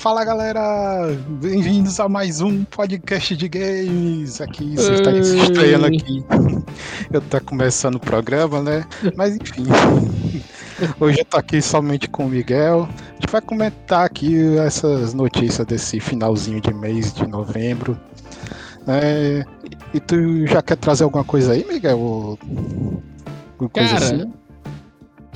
Fala galera, bem-vindos a mais um podcast de games. Aqui, você está estreando aqui. Eu tô começando o programa, né? Mas enfim. Hoje eu tô aqui somente com o Miguel. A gente vai comentar aqui essas notícias desse finalzinho de mês de novembro. É, e tu já quer trazer alguma coisa aí, Miguel? Alguma coisa Cara, assim?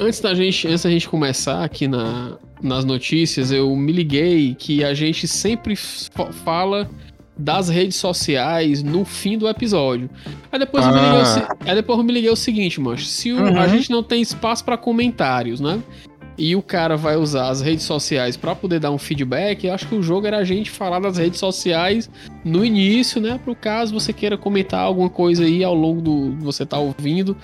antes da gente, antes da gente começar aqui na, nas notícias, eu me liguei que a gente sempre fala das redes sociais no fim do episódio. Aí depois, ah. eu, me liguei, ah. aí depois eu me liguei o seguinte, mancho, se o, uhum. a gente não tem espaço para comentários, né? E o cara vai usar as redes sociais para poder dar um feedback, eu acho que o jogo era a gente falar das redes sociais no início, né? Pro caso você queira comentar alguma coisa aí ao longo do você tá ouvindo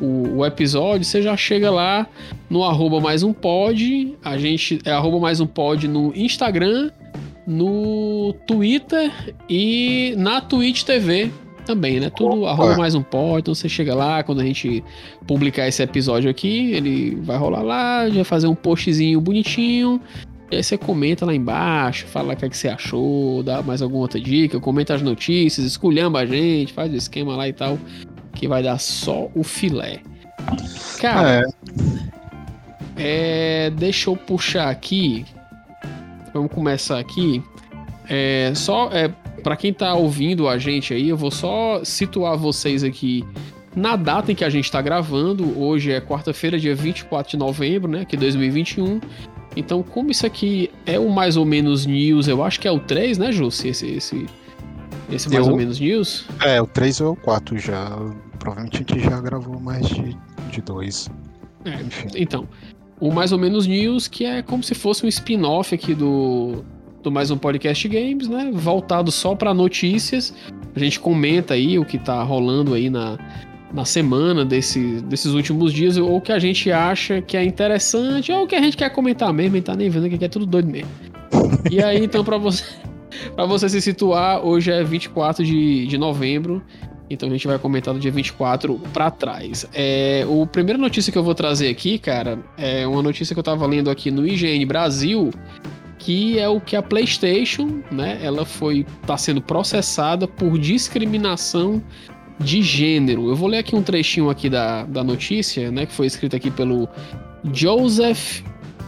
o, o episódio, você já chega lá no arroba mais um pod, a gente é arroba mais um pod no Instagram, no Twitter e na Twitch TV também, né? Tudo Opa. arroba mais um pó, então você chega lá, quando a gente publicar esse episódio aqui, ele vai rolar lá, vai fazer um postzinho bonitinho, e aí você comenta lá embaixo, fala o que, é que você achou, dá mais alguma outra dica, comenta as notícias, esculhamba a gente, faz o esquema lá e tal, que vai dar só o filé. Cara, é. é deixa eu puxar aqui, vamos começar aqui. É, só é, para quem tá ouvindo a gente aí, eu vou só situar vocês aqui na data em que a gente tá gravando. Hoje é quarta-feira, dia 24 de novembro, né? Que é 2021. Então, como isso aqui é o mais ou menos news, eu acho que é o 3, né, Jussi? Esse, esse, esse mais eu, ou menos news? É, o 3 ou o 4 já. Provavelmente a gente já gravou mais de, de dois. É, então, o mais ou menos news, que é como se fosse um spin-off aqui do, do mais um podcast games, né? Voltado só para notícias. A gente comenta aí o que tá rolando aí na, na semana desse, desses últimos dias, ou o que a gente acha que é interessante, ou o que a gente quer comentar mesmo, e tá nem vendo que é tudo doido mesmo. E aí, então, para você, pra você se situar, hoje é 24 de, de novembro. Então a gente vai comentar do dia 24 para trás. É, o primeira notícia que eu vou trazer aqui, cara, é uma notícia que eu tava lendo aqui no IGN Brasil, que é o que a PlayStation, né, ela foi tá sendo processada por discriminação de gênero. Eu vou ler aqui um trechinho aqui da, da notícia, né, que foi escrito aqui pelo Joseph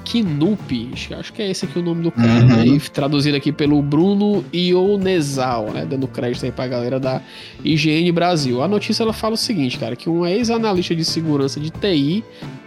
Kinupi, acho que é esse aqui o nome do cara, uhum. né? E traduzido aqui pelo Bruno Ionezal, né? Dando crédito aí pra galera da IGN Brasil. A notícia ela fala o seguinte, cara, que uma ex-analista de segurança de TI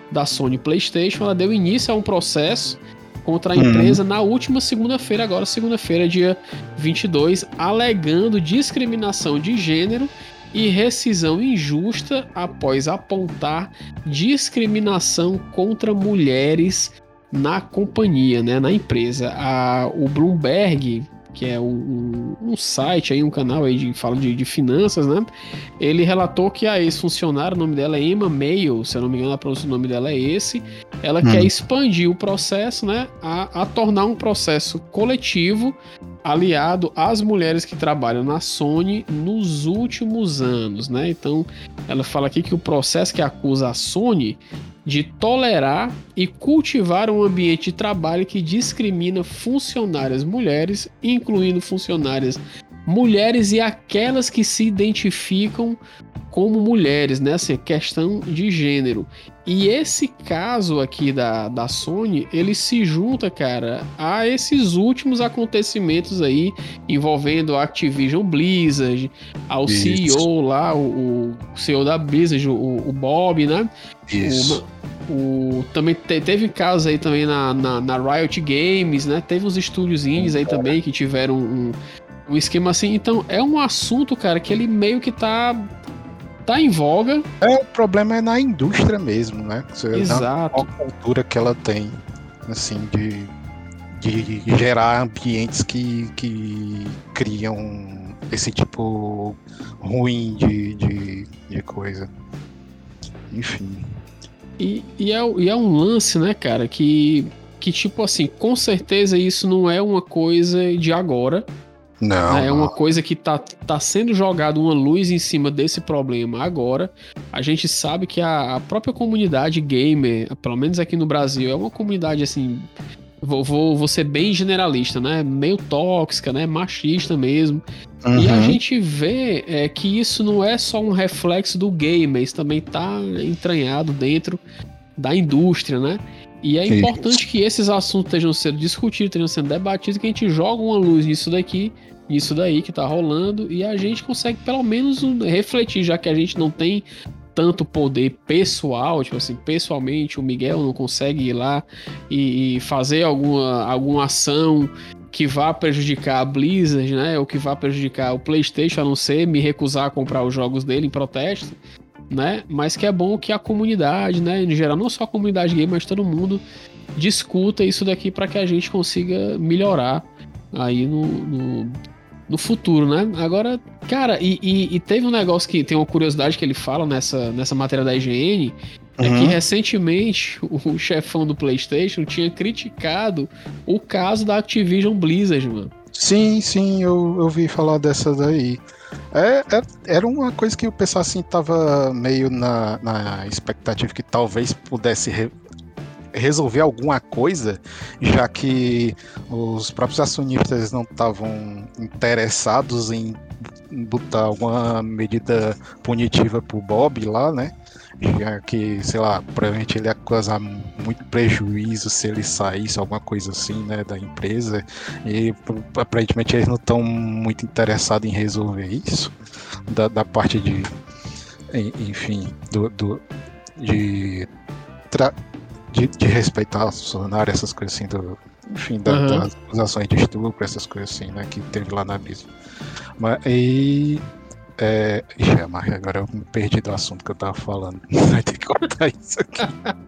da Sony PlayStation, ela deu início a um processo contra a empresa uhum. na última segunda-feira, agora segunda-feira, dia 22, alegando discriminação de gênero e rescisão injusta após apontar discriminação contra mulheres na companhia, né, na empresa. A, o Bloomberg que é um, um, site aí, um canal aí de fala de, de finanças, né? Ele relatou que a ex-funcionária, o nome dela é Emma Mail, se eu não me engano, a pronúncia do nome dela é esse. Ela hum. quer expandir o processo, né? A, a tornar um processo coletivo aliado às mulheres que trabalham na Sony nos últimos anos, né? Então, ela fala aqui que o processo que acusa a Sony de tolerar e cultivar um ambiente de trabalho que discrimina funcionárias mulheres, incluindo funcionárias mulheres e aquelas que se identificam como mulheres, né? Assim, questão de gênero. E esse caso aqui da, da Sony, ele se junta, cara, a esses últimos acontecimentos aí envolvendo a Activision Blizzard, ao Isso. CEO lá, o, o, CEO da Blizzard, o, o Bob, né? Isso. O, o, também te, teve casos aí também na, na, na, Riot Games, né? Teve uns estúdios indies aí também que tiveram um, um esquema assim. Então é um assunto, cara, que ele meio que tá tá em voga. É, o problema é na indústria mesmo, né? Você Exato. A cultura que ela tem, assim, de, de gerar ambientes que, que criam esse tipo ruim de, de, de coisa. Enfim. E, e, é, e é um lance, né, cara, que, que tipo assim, com certeza isso não é uma coisa de agora. Não. É uma coisa que tá, tá sendo jogada uma luz em cima desse problema agora. A gente sabe que a, a própria comunidade gamer, pelo menos aqui no Brasil, é uma comunidade assim vou, vou, vou ser bem generalista, né? Meio tóxica, né? Machista mesmo. Uhum. E a gente vê é, que isso não é só um reflexo do game, isso também tá entranhado dentro da indústria, né? E é importante que esses assuntos estejam sendo discutidos, estejam sendo debatidos, que a gente joga uma luz nisso daqui, nisso daí que tá rolando, e a gente consegue pelo menos refletir, já que a gente não tem tanto poder pessoal, tipo assim, pessoalmente o Miguel não consegue ir lá e, e fazer alguma, alguma ação que vá prejudicar a Blizzard, né? Ou que vá prejudicar o PlayStation, a não ser me recusar a comprar os jogos dele em protesto né? Mas que é bom que a comunidade, né, em geral, não só a comunidade game, mas todo mundo discuta isso daqui para que a gente consiga melhorar aí no, no, no futuro, né? Agora, cara, e, e, e, teve um negócio que tem uma curiosidade que ele fala nessa, nessa matéria da IGN, uhum. é que uhum. recentemente o chefão do PlayStation tinha criticado o caso da Activision Blizzard, mano. Sim, sim, eu, eu vi falar dessa daí. É, é, era uma coisa que o pessoal assim tava meio na, na expectativa que talvez pudesse re, resolver alguma coisa, já que os próprios acionistas não estavam interessados em botar alguma medida punitiva pro Bob lá, né? já que, sei lá, provavelmente ele ia causar muito prejuízo se ele saísse, alguma coisa assim, né, da empresa. E aparentemente eles não estão muito interessados em resolver isso, da, da parte de, enfim, do, do de, tra, de, de, respeitar os funcionários, essas coisas assim, do, enfim, da, uhum. das ações de estupro, essas coisas assim, né, que teve lá na mesa. Mas, e é... Ixi, é, agora eu me perdi do assunto que eu tava falando. Vai ter que contar isso aqui.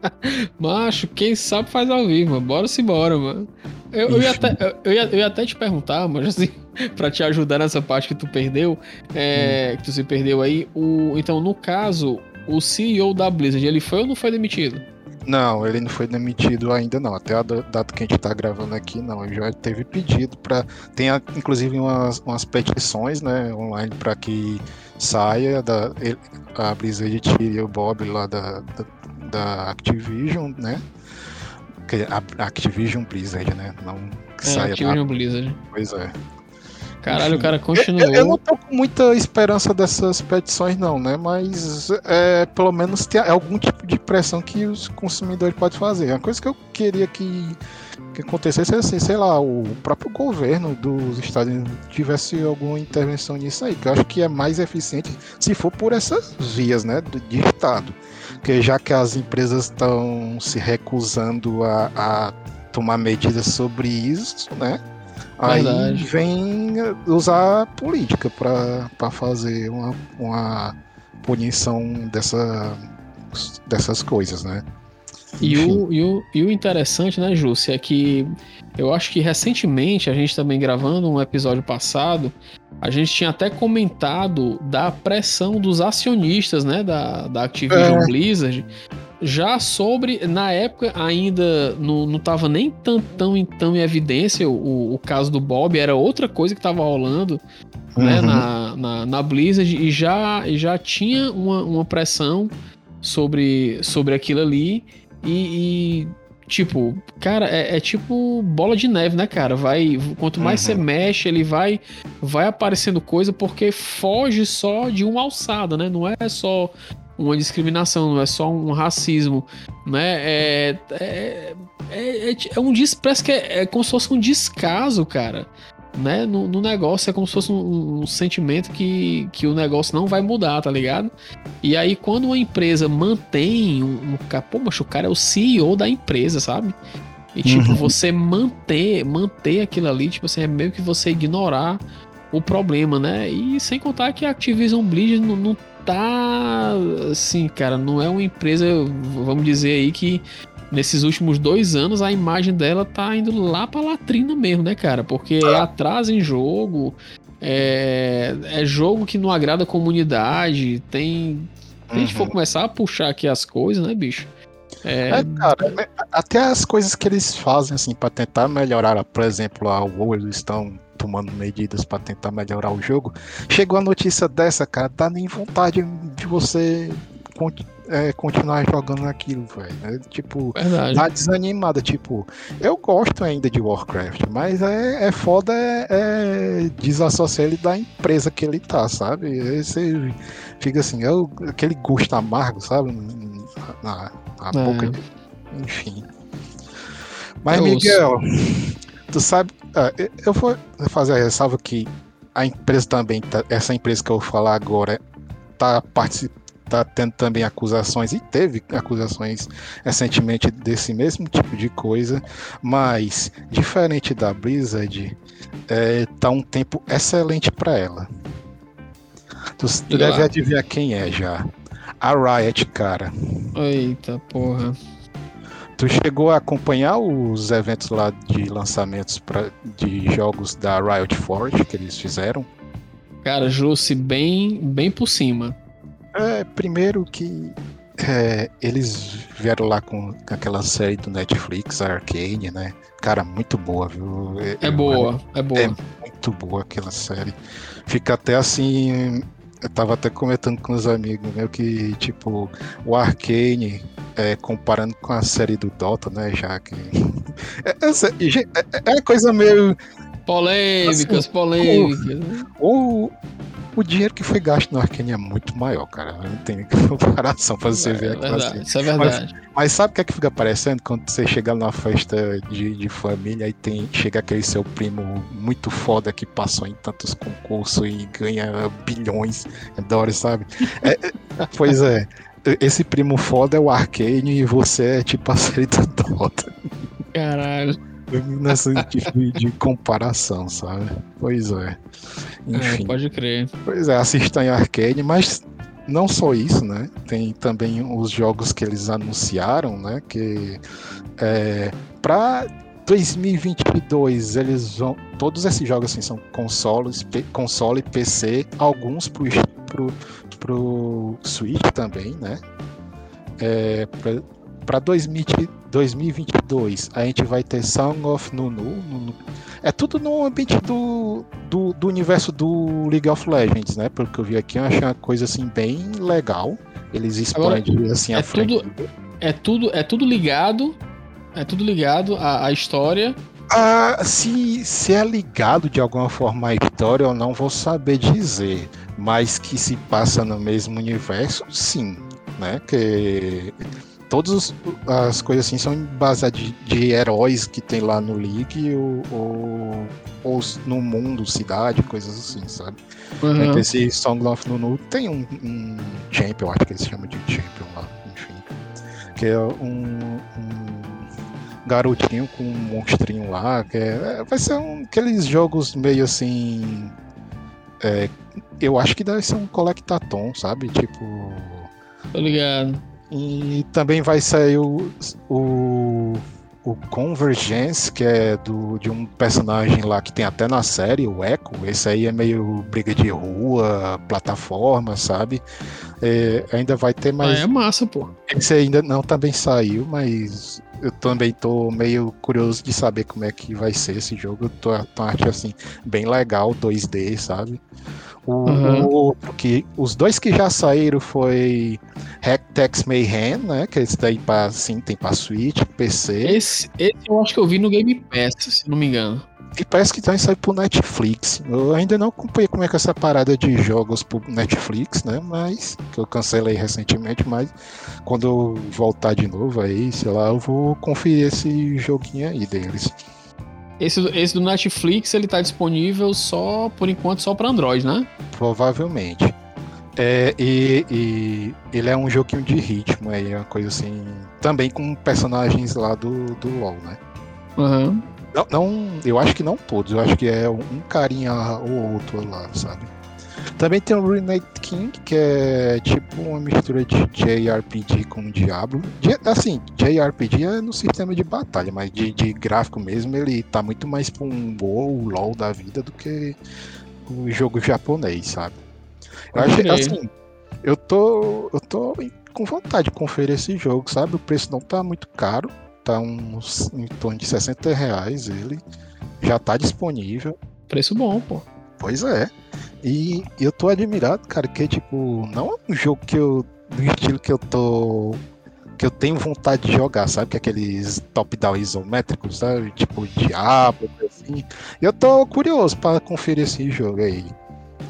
Macho, quem sabe faz ao vivo, bora se embora, mano. Eu, eu, ia até, eu, ia, eu ia até te perguntar, mas assim, pra te ajudar nessa parte que tu perdeu, é, hum. que tu se perdeu aí. O, então, no caso, o CEO da Blizzard, ele foi ou não foi demitido? Não, ele não foi demitido ainda não. Até a data que a gente está gravando aqui, não. Ele já teve pedido para tem inclusive umas, umas petições, né, online para que saia da ele, a Blizzard tire o Bob lá da, da, da Activision, né? A Activision Blizzard, né? Não que é, saia Activision da... Blizzard. Pois é. Caralho, o cara continuou. Eu, eu, não tô com muita esperança dessas petições, não, né? Mas é, pelo menos tem algum tipo de pressão que os consumidores podem fazer. A coisa que eu queria que, que acontecesse é assim, sei lá, o próprio governo dos Estados Unidos tivesse alguma intervenção nisso aí, que eu acho que é mais eficiente se for por essas vias, né? De Estado. Porque já que as empresas estão se recusando a, a tomar medidas sobre isso, né? Verdade. Aí vem usar política para fazer uma, uma punição dessa, dessas coisas, né? E o, e, o, e o interessante, né, Júcio, é que eu acho que recentemente, a gente também gravando um episódio passado, a gente tinha até comentado da pressão dos acionistas, né, da, da Activision é. Blizzard, já sobre, na época ainda não, não tava nem tão, tão, tão em evidência o, o caso do Bob, era outra coisa que tava rolando né, uhum. na, na, na, Blizzard e já, já tinha uma, uma pressão sobre, sobre aquilo ali e, e tipo, cara, é, é, tipo bola de neve, né, cara? Vai, quanto mais uhum. você mexe, ele vai, vai aparecendo coisa porque foge só de uma alçada, né? Não é só uma discriminação, não é só um racismo, né? É, é, é, é, é um parece que é, é, como se fosse um descaso, cara. Né? No, no negócio é como se fosse um, um, sentimento que, que o negócio não vai mudar, tá ligado? E aí, quando uma empresa mantém um, um pô, o cara é o CEO da empresa, sabe? E tipo, uhum. você manter, manter aquilo ali, tipo assim, é meio que você ignorar o problema, né? E sem contar que a Activision Blizzard não, não tá assim, cara, não é uma empresa, vamos dizer aí que nesses últimos dois anos a imagem dela tá indo lá pra latrina mesmo, né, cara? Porque é atraso em jogo, é, é jogo que não agrada a comunidade, tem. Se a gente for uhum. começar a puxar aqui as coisas, né, bicho? É... é... cara, é, até as coisas que eles fazem, assim, para tentar melhorar, por exemplo, a WoW, eles estão tomando medidas para tentar melhorar o jogo. Chegou a notícia dessa, cara, dá nem vontade de você é, continuar jogando naquilo, velho. Né? Tipo, Verdade. dá desanimada. Tipo, eu gosto ainda de Warcraft, mas é, é foda é, é desassociar ele da empresa que ele tá, sabe? Aí você fica assim, é o- aquele gosto amargo, sabe? Na, na É. boca. Enfim. Mas, Eu Miguel, tu sabe. ah, eu- vou fazer a ressalva que a empresa também, tá- essa empresa que eu vou falar agora, tá participando. Tá tendo também acusações e teve acusações recentemente desse mesmo tipo de coisa, mas diferente da Blizzard, é, tá um tempo excelente para ela. Tu, tu deve adivinhar quem é já. A Riot, cara. Eita porra. Tu chegou a acompanhar os eventos lá de lançamentos pra, de jogos da Riot Forge que eles fizeram? Cara, Jussi bem, bem por cima. É, primeiro que é, eles vieram lá com aquela série do Netflix, a Arcane, né? Cara, muito boa, viu? É Eu- boa, é boa. É muito boa aquela série. Fica até assim. Eu tava até comentando com os amigos meus que, tipo, o Arcane, é, comparando com a série do Dota, né? Já que. É, é, é, é coisa meio. Polêmicas, Assim, polêmicas. O, o dinheiro que foi gasto no Arcane é muito maior, cara. Não tem comparação pra você É, ver aquela verdade, série. isso é verdade. Mas sabe o que é que fica parecendo quando você chega numa festa de, de família e tem, chega aquele seu primo muito foda que passou em tantos concursos e ganha bilhões de dólares, sabe? É, é, pois é. Esse primo foda é o Arcane e você é tipo a série do Dota. Caralho. Nessa tipo de comparação, sabe? Pois é. É, Enfim. pode crer. Pois é, assistam em Arcane, mas não só isso, né? Tem também os jogos que eles anunciaram, né? Que é, para 2022 eles vão. Todos esses jogos assim são consoles, P- console, PC, alguns pro, pro, pro Switch também, né? É, para 2022 a gente vai ter Song of Nunu. Nunu- É tudo no ambiente do, do, do universo do League of Legends, né? Pelo que eu vi aqui, eu achei uma coisa assim bem legal. Eles expandem assim é a frente. tudo- É tudo, é tudo ligado. É tudo ligado à, à história. Ah, se, se é ligado de alguma forma à história, eu não vou saber dizer. Mas que se passa no mesmo universo, sim. Né? Que todas as coisas assim são baseadas de, de heróis que tem lá no League ou, ou, ou no mundo, cidade, coisas assim, sabe? Uhum. Então, Esse Song of Nunu tem um, um champion, acho que eles chamam de champion lá, enfim. Que é um, um garotinho com um monstrinho lá, que é, é- vai ser um, aqueles jogos meio assim. é, eu acho que deve ser um collectathon, sabe? Tipo. Tô ligado. E também vai sair o, o, o Convergence, que é do, de um personagem lá que tem até na série, o Echo. Esse aí é meio briga de rua, plataforma, sabe? É, ainda vai ter Ah, mais. é massa, pô. Esse ainda não também saiu, mas eu também tô meio curioso de saber como é que vai ser esse jogo. Eu tô, tô achando assim, bem legal, 2D, sabe? O, Uhum. outro que, os dois que já saíram foi Hacktex Mayhem, né? Que esse daí pra, assim, tem pra Switch, PC. Esse, esse eu acho que eu vi no Game Pass, se não me engano. E parece que também saiu pro Netflix. Eu ainda não acompanhei como é que é essa parada de jogos pro Netflix, né? Mas que eu cancelei recentemente, mas quando eu voltar de novo aí, sei lá, eu vou conferir esse joguinho aí deles. Esse, esse do Netflix, ele tá disponível só, por enquanto, só pra Android, né? Provavelmente. É, e, e ele é um joguinho de ritmo aí, uma coisa assim. Também com personagens lá do, do LoL, né? Aham. Não, não, eu acho que não todos, eu acho que é um carinha ou outro lá, sabe? Também tem o Renate King, que é tipo uma mistura de JRPG com Diablo. Assim, JRPG é no sistema de batalha, mas de, de gráfico mesmo ele tá muito mais pra um WoW, LoL da vida do que o jogo japonês, sabe? Eu acho crer. assim, eu tô, eu tô com vontade de conferir esse jogo, sabe? O preço não tá muito caro, tá uns em torno de 60 reais ele. Já tá disponível. Preço bom, pô. Pois é. E eu tô admirado, cara, que tipo, não é um jogo que eu no estilo que eu tô que eu tenho vontade de jogar, sabe? Que é aqueles top-down isométricos, sabe? Tipo Diablo, assim. Eu tô curioso para conferir esse jogo aí,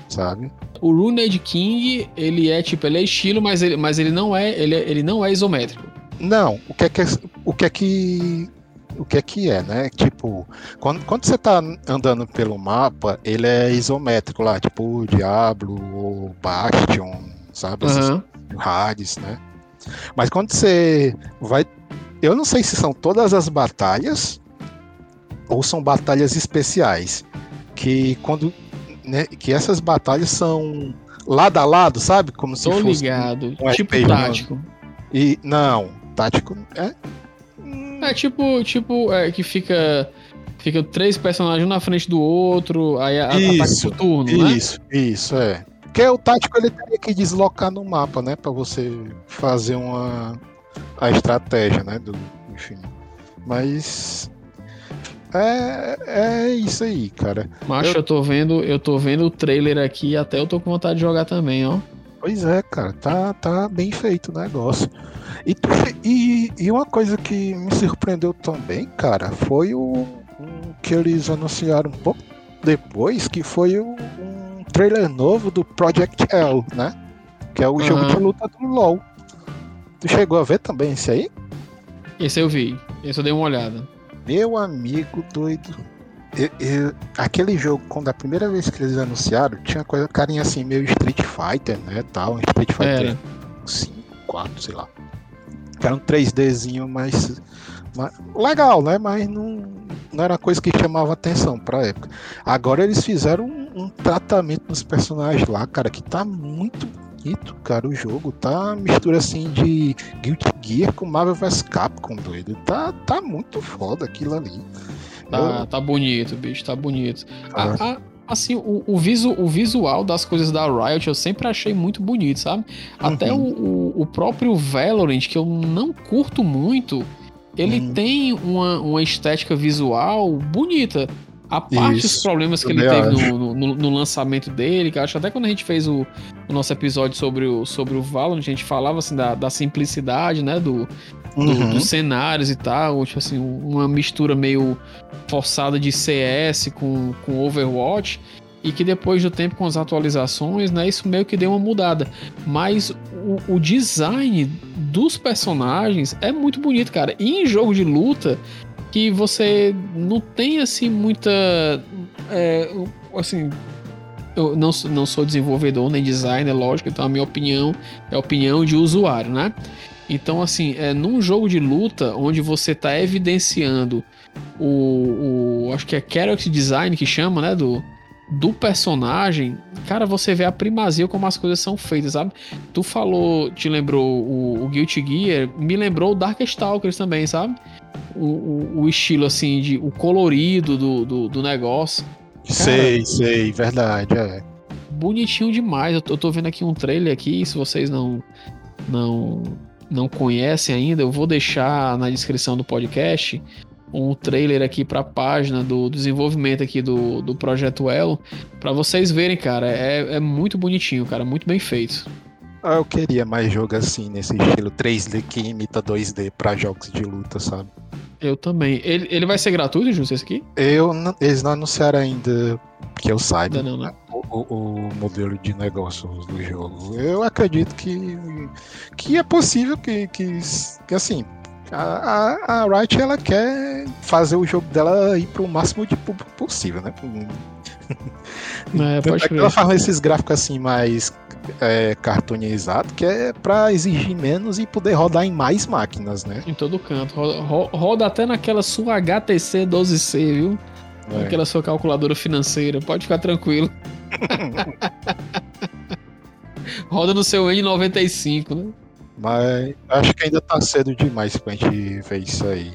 sabe? O Runed King, ele é tipo, ele é estilo, mas ele, mas ele não é, ele, ele não é isométrico. Não, o que é que o que é que o que é que é, né? Tipo, quando, quando você tá andando pelo mapa, ele é isométrico lá, tipo Diablo ou Bastion, sabe? Uhum. Hades, né? Mas quando você vai. Eu não sei se são todas as batalhas ou são batalhas especiais. Que quando. Né, que essas batalhas são lado a lado, sabe? Como se Tô fosse. ligado. Um tipo RPG, tático. E, não, tático é. É tipo, tipo, é, que fica. Fica três personagens um na frente do outro, aí a, isso, por turno, isso, né? Isso, é. Porque o tático ele teria que deslocar no mapa, né? Pra você fazer uma. a estratégia, né? Do, enfim. Mas. É, é isso aí, cara. Macho, eu... eu tô vendo, eu tô vendo o trailer aqui até eu tô com vontade de jogar também, ó. Pois é, cara, tá, tá bem feito o negócio. E, e, e uma coisa que me surpreendeu também, cara, foi o um, que eles anunciaram um pouco depois, que foi o, um trailer novo do Project L, né? Que é o uhum. jogo de luta do LoL. Tu chegou a ver também esse aí? Esse eu vi. Esse eu dei uma olhada. Meu amigo doido. Eu, eu, aquele jogo, quando a primeira vez que eles anunciaram, tinha coisa carinha assim, meio Street Fighter, né? Tal, Street Fighter 5, 4, sei lá. Que era um 3Dzinho mais, mais. Legal, né? Mas não, não era coisa que chamava atenção pra época. Agora eles fizeram um um tratamento nos personagens lá, cara, que tá muito bonito, cara. O jogo tá mistura assim de Guilty Gear com Marvel vs Capcom, doido. Tá, tá muito foda aquilo ali. Tá, Eu... tá bonito, bicho, tá bonito. Ah. A, a, assim, o, o, visu, o visual das coisas da Riot eu sempre achei muito bonito, sabe? Até uhum. o, o, próprio Valorant, que eu não curto muito, ele uhum. tem uma, uma estética visual bonita. A parte dos problemas que ele teve no, no, no, lançamento dele, que acho até quando a gente fez o, o, nosso episódio sobre o, sobre o Valorant, a gente falava assim da, da simplicidade, né, do, uhum. dos cenários e tal, tipo assim, uma mistura meio forçada de CS com, com Overwatch, e que depois do tempo com as atualizações, né, isso meio que deu uma mudada. Mas o, o design dos personagens é muito bonito, cara. E em jogo de luta, que você não tem assim muita. É, assim, eu não, não sou desenvolvedor nem designer, lógico, então a minha opinião é a opinião de usuário, né? Então, assim, é, num jogo de luta onde você está evidenciando o, o. Acho que é character design que chama, né? Do, do personagem, cara, você vê a primazia como as coisas são feitas, sabe? Tu falou, te lembrou o, o Guilty Gear, me lembrou o Darkstalkers também, sabe? O, o, o, estilo, assim, de, o colorido do, do, do negócio. Cara, sei, sei, verdade, é. Bonitinho demais. Eu tô, eu tô vendo aqui um trailer aqui, se vocês não, não, não conhecem ainda, eu vou deixar na descrição do podcast um trailer aqui para a página do desenvolvimento aqui do, do projeto Elo, para vocês verem, cara, é, é muito bonitinho, cara, muito bem feito. Ah, eu queria mais jogo assim, nesse estilo 3D que imita 2D para jogos de luta, sabe? Eu também. Ele, ele vai ser gratuito, Júlio, esse aqui? Eu eles não anunciaram ainda que eu saiba não, não, né? o, o, modelo de negócios do jogo. Eu acredito que, que é possível que, que, que assim, a, a, a Riot ela quer fazer o jogo dela ir para o máximo de público possível, né? É, pode é ela faz esses gráficos assim mais é, que é para exigir menos e poder rodar em mais máquinas, né? Em todo canto. Roda, roda até naquela sua HTC 12C, viu? É. Aquela sua calculadora financeira. Pode ficar tranquilo. roda no seu N95, né? Mas acho que ainda tá cedo demais pra gente ver isso aí.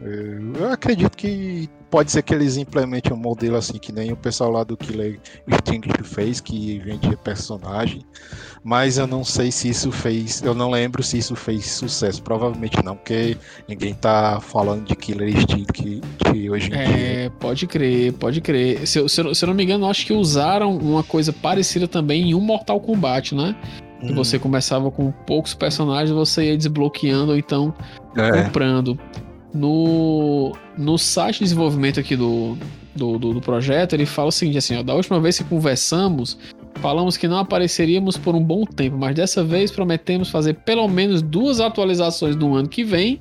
Eu acredito que pode ser que eles implementem um modelo assim, que nem o pessoal lá do Killer Instinct fez, que vendia personagem. Mas eu não sei se isso fez. Eu não lembro se isso fez sucesso. Provavelmente não, porque ninguém tá falando de Killer Instinct hoje em é, dia. É, pode crer, pode crer. Se, se, se eu não me engano, acho que usaram uma coisa parecida também em um Mortal Kombat, né? Hum. Você começava com poucos personagens, você ia desbloqueando ou então é. comprando. No, no site de desenvolvimento aqui do, do, do, do, projeto, ele fala o seguinte: assim, ó, da última vez que conversamos, falamos que não apareceríamos por um bom tempo, mas dessa vez prometemos fazer pelo menos duas atualizações no ano que vem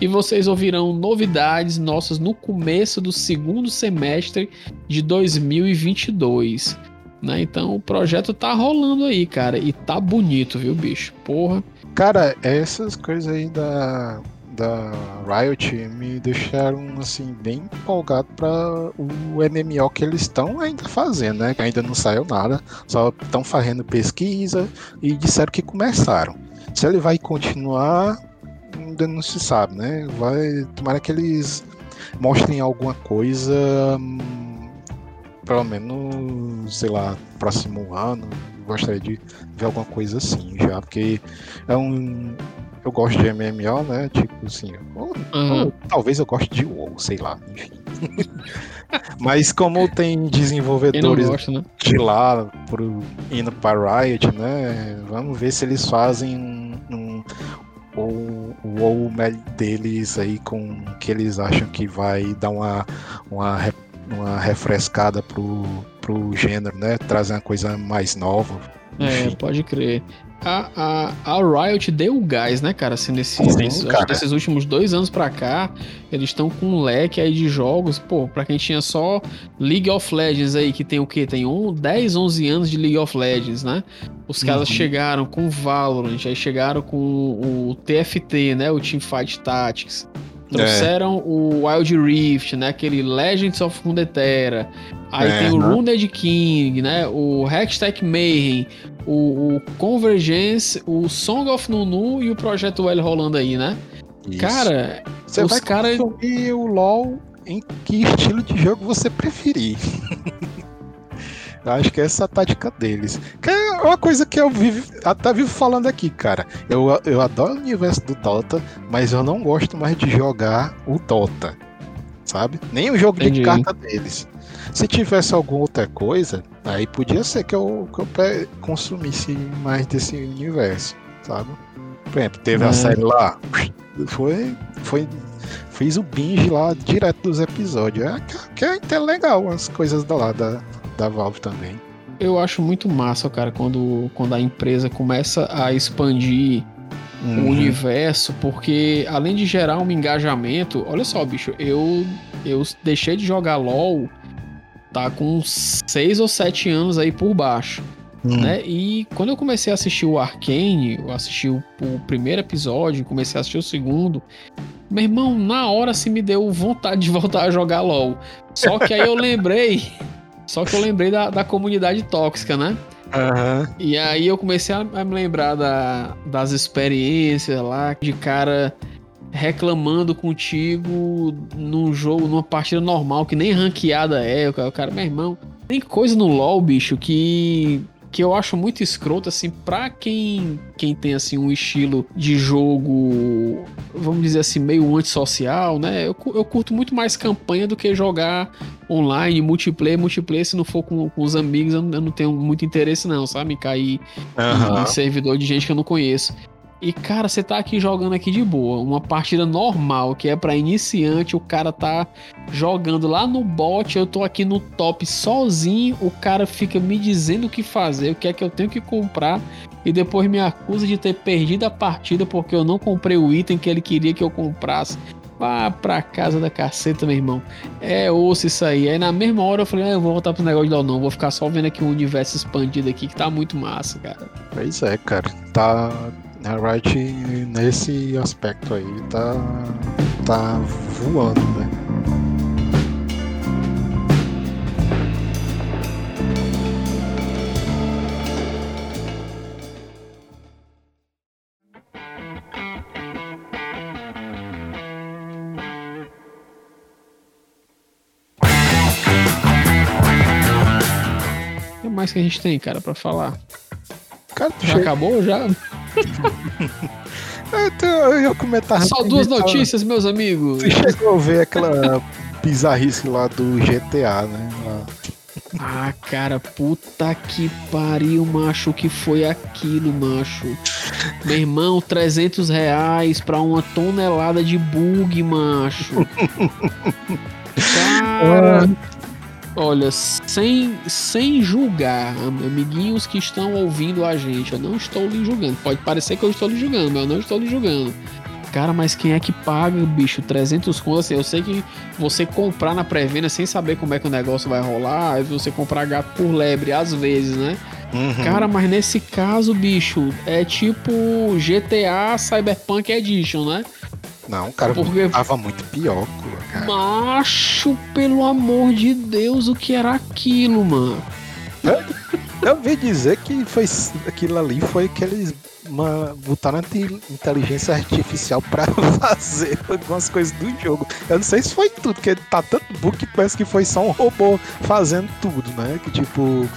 e vocês ouvirão novidades nossas no começo do segundo semestre de 2022. Né? Então o projeto tá rolando aí, cara, e tá bonito, viu, bicho? Porra. Cara, essas coisas aí da, da Riot me deixaram assim bem empolgado para o MMO que eles estão ainda fazendo, né? Que ainda não saiu nada, só estão fazendo pesquisa e disseram que começaram. Se ele vai continuar, ainda não se sabe, né? Vai tomara que eles mostrem alguma coisa hum, pelo menos, sei lá, próximo ano, gostaria de ver alguma coisa assim já, porque é um. Eu gosto de MMO, né? Tipo assim, ou, uhum. ou, talvez eu goste de WoW, sei lá, enfim. Mas como tem desenvolvedores gosta, né? de lá pro, indo para Riot, né? Vamos ver se eles fazem um, um o, WoW deles aí com que eles acham que vai dar uma, uma uma refrescada pro, pro gênero, né? Trazer uma coisa mais nova. É, pode crer. A, a, a Riot deu gás, né, cara? Assim, nesses, Sim, nesses, cara. desses últimos dois anos pra cá, eles estão com um leque aí de jogos. Pô, pra quem tinha só League of Legends aí, que tem o quê? Tem um, 10, 11 anos de League of Legends, né? Os caras uhum. chegaram com Valorant, aí chegaram com o TFT, né? O Teamfight Tactics. Trouxeram é. o Wild Rift, né? Aquele Legends of Runeterra. Aí é, tem o né? Runed King, né? O Hextech Mayhem, o, o, Convergence, o Song of Nunu e o Projeto L rolando aí, né? Isso. Cara, você os caras. o LoL em que estilo de jogo você preferir. Acho que essa é a tática deles. Que é uma coisa que eu vivo, até vivo falando aqui, cara. Eu, eu adoro o universo do Dota, mas eu não gosto mais de jogar o Dota. Sabe? Nem o jogo Entendi. de carta deles. Se tivesse alguma outra coisa, aí podia ser que eu, que eu consumisse mais desse universo, sabe? Por exemplo, teve é. a série lá. Foi. Foi. Fiz o binge lá direto dos episódios. É, que é até legal as coisas da lá da, da Valve também. Eu acho muito massa, cara, quando, quando a empresa começa a expandir uhum. o universo, porque além de gerar um engajamento, olha só, bicho, eu, eu deixei de jogar LOL, tá com seis ou sete anos aí por baixo. Uhum. Né? E quando eu comecei a assistir o Arcane, eu assisti o, o, primeiro episódio, comecei a assistir o segundo, meu irmão, na hora se me deu vontade de voltar a jogar LOL. Só que aí eu lembrei só que eu lembrei da, da comunidade tóxica, né? Uhum. E aí eu comecei a, a me lembrar da, das experiências lá, de cara reclamando contigo num jogo, numa partida normal, que nem ranqueada é. O cara, meu irmão, tem coisa no LoL, bicho, que que eu acho muito escroto, assim, pra quem, quem tem, assim, um estilo de jogo, vamos dizer assim, meio antissocial, né? Eu, eu curto muito mais campanha do que jogar online, multiplayer. Multiplayer, se não for com, com os amigos, eu não, eu não tenho muito interesse, não, sabe? Cair uhum. em servidor de gente que eu não conheço. E, cara, você tá aqui jogando aqui de boa. Uma partida normal, que é para iniciante, o cara tá jogando lá no bot, eu tô aqui no top sozinho, o cara fica me dizendo o que fazer, o que é que eu tenho que comprar, e depois me acusa de ter perdido a partida porque eu não comprei o item que ele queria que eu comprasse. Vá pra casa da caceta, meu irmão. É osso isso aí. Aí na mesma hora eu falei, ah, eu vou voltar pro negócio de não. Vou ficar só vendo aqui o universo expandido aqui, que tá muito massa, cara. Pois é, cara. Tá, a nesse aspecto aí tá, tá voando, né? O que mais que a gente tem, cara, pra falar? Cara, já chega... acabou já? eu ia comentar Só duas notícias, meus amigos. Você chegou a ver aquela bizarrice lá do GTA, né? Ah, cara, puta que pariu, macho. O que foi aquilo, macho? Meu irmão, 300 reais pra uma tonelada de bug, macho. Cara. Olha, sem, sem julgar, amiguinhos que estão ouvindo a gente, eu não estou lhe julgando. Pode parecer que eu estou lhe julgando, mas eu não estou lhe julgando. Cara, mas quem é que paga, bicho, 300 conto? Assim, eu sei que você comprar na pré-venda sem saber como é que o negócio vai rolar, você comprar gato por lebre, às vezes, né? Uhum. Cara, mas nesse caso, bicho, é tipo GTA Cyberpunk Edition, né? Não, cara, Porque... tava muito pior, cara. Macho, pelo amor de Deus, o que era aquilo, mano? Eu, eu ouvi dizer que foi aquilo ali foi que eles uma, botaram inteligência artificial pra fazer algumas coisas do jogo. Eu não sei se foi tudo, porque tá tanto bug que parece que foi só um robô fazendo tudo, né? Que tipo,